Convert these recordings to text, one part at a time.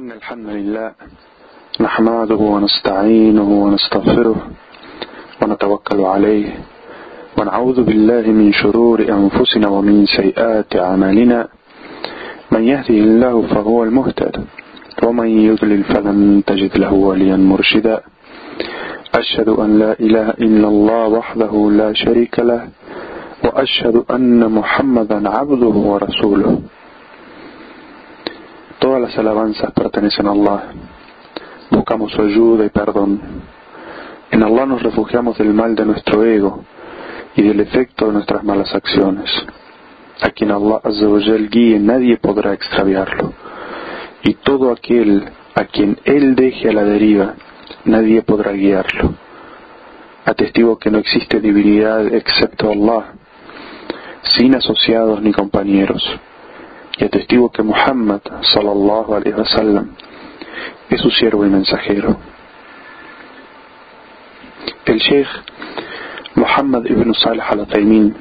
إن الحمد لله نحمده ونستعينه ونستغفره ونتوكل عليه ونعوذ بالله من شرور أنفسنا ومن سيئات أعمالنا من يهده الله فهو المهتد ومن يضلل فلن تجد له وليا مرشدا أشهد أن لا إله إلا الله وحده لا شريك له وأشهد أن محمدا عبده ورسوله Las alabanzas pertenecen a Allah. Buscamos su ayuda y perdón. En Allah nos refugiamos del mal de nuestro ego y del efecto de nuestras malas acciones. A quien Allah Azzawajal guíe nadie podrá extraviarlo. Y todo aquel a quien Él deje a la deriva, nadie podrá guiarlo. Atestigo que no existe divinidad excepto Allah, sin asociados ni compañeros y atestigo que Muhammad sallallahu alaihi wasallam es su siervo y mensajero. El Sheikh Muhammad ibn Salih al-Taymin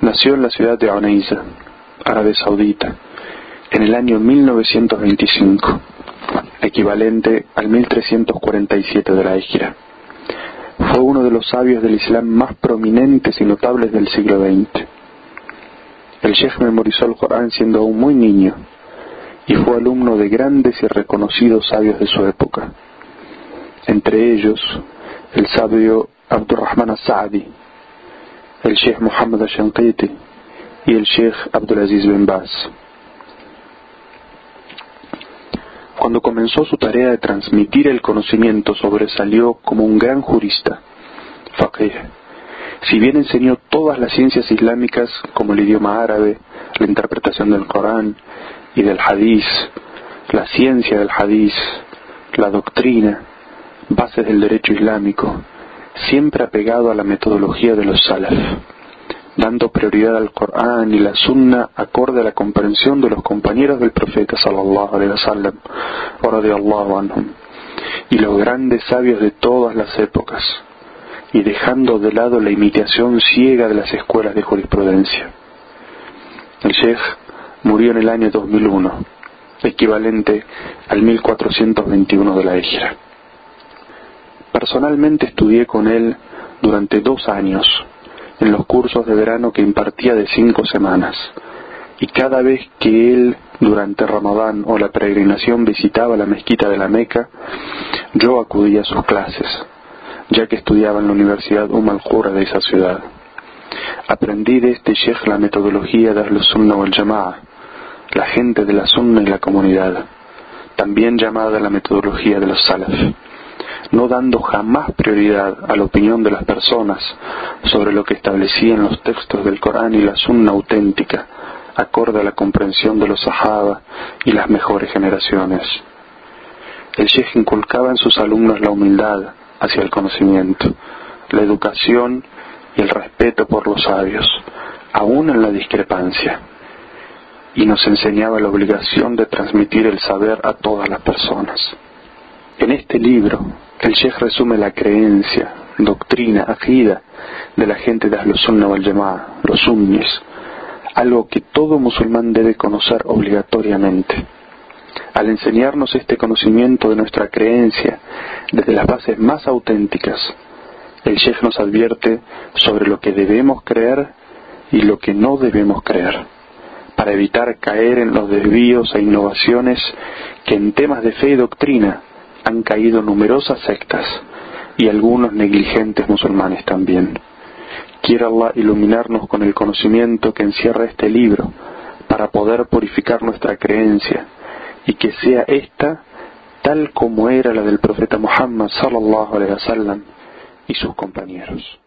nació en la ciudad de Oneiza, Arabia Saudita, en el año 1925, equivalente al 1347 de la Hijra. Fue uno de los sabios del Islam más prominentes y notables del siglo XX el Sheikh memorizó el Corán siendo aún muy niño y fue alumno de grandes y reconocidos sabios de su época, entre ellos el sabio Abdurrahman al-Sa'di, el Sheikh Muhammad al-Shanqiti y el Sheikh Abdulaziz bin Baz. Cuando comenzó su tarea de transmitir el conocimiento sobresalió como un gran jurista, faqih, si bien enseñó todas las ciencias islámicas como el idioma árabe, la interpretación del Corán y del Hadís, la ciencia del Hadís, la doctrina, bases del derecho islámico, siempre apegado a la metodología de los salaf, dando prioridad al Corán y la Sunna acorde a la comprensión de los compañeros del profeta sallallahu alaihi wasallam, anhum, y los grandes sabios de todas las épocas y dejando de lado la imitación ciega de las escuelas de jurisprudencia. El Sheikh murió en el año 2001, equivalente al 1421 de la Égira. Personalmente estudié con él durante dos años en los cursos de verano que impartía de cinco semanas, y cada vez que él durante Ramadán o la peregrinación visitaba la mezquita de la Meca, yo acudía a sus clases ya que estudiaba en la Universidad Umm de esa ciudad. Aprendí de este sheikh la metodología de Ahlus-Sunnah wal Jama'a, la gente de la Sunna y la comunidad, también llamada la metodología de los Salaf, no dando jamás prioridad a la opinión de las personas sobre lo que establecían los textos del Corán y la Sunna auténtica, acorde a la comprensión de los Sahaba y las mejores generaciones. El sheikh inculcaba en sus alumnos la humildad, hacia el conocimiento, la educación y el respeto por los sabios, aún en la discrepancia, y nos enseñaba la obligación de transmitir el saber a todas las personas. En este libro, el Sheikh resume la creencia, doctrina, agida de la gente de los Sunnah wal los sunnis, algo que todo musulmán debe conocer obligatoriamente. Al enseñarnos este conocimiento de nuestra creencia desde las bases más auténticas, el Sheikh nos advierte sobre lo que debemos creer y lo que no debemos creer, para evitar caer en los desvíos e innovaciones que en temas de fe y doctrina han caído numerosas sectas y algunos negligentes musulmanes también. Quiere Allah iluminarnos con el conocimiento que encierra este libro para poder purificar nuestra creencia y que sea esta tal como era la del profeta Muhammad sallallahu alaihi wasallam y sus compañeros.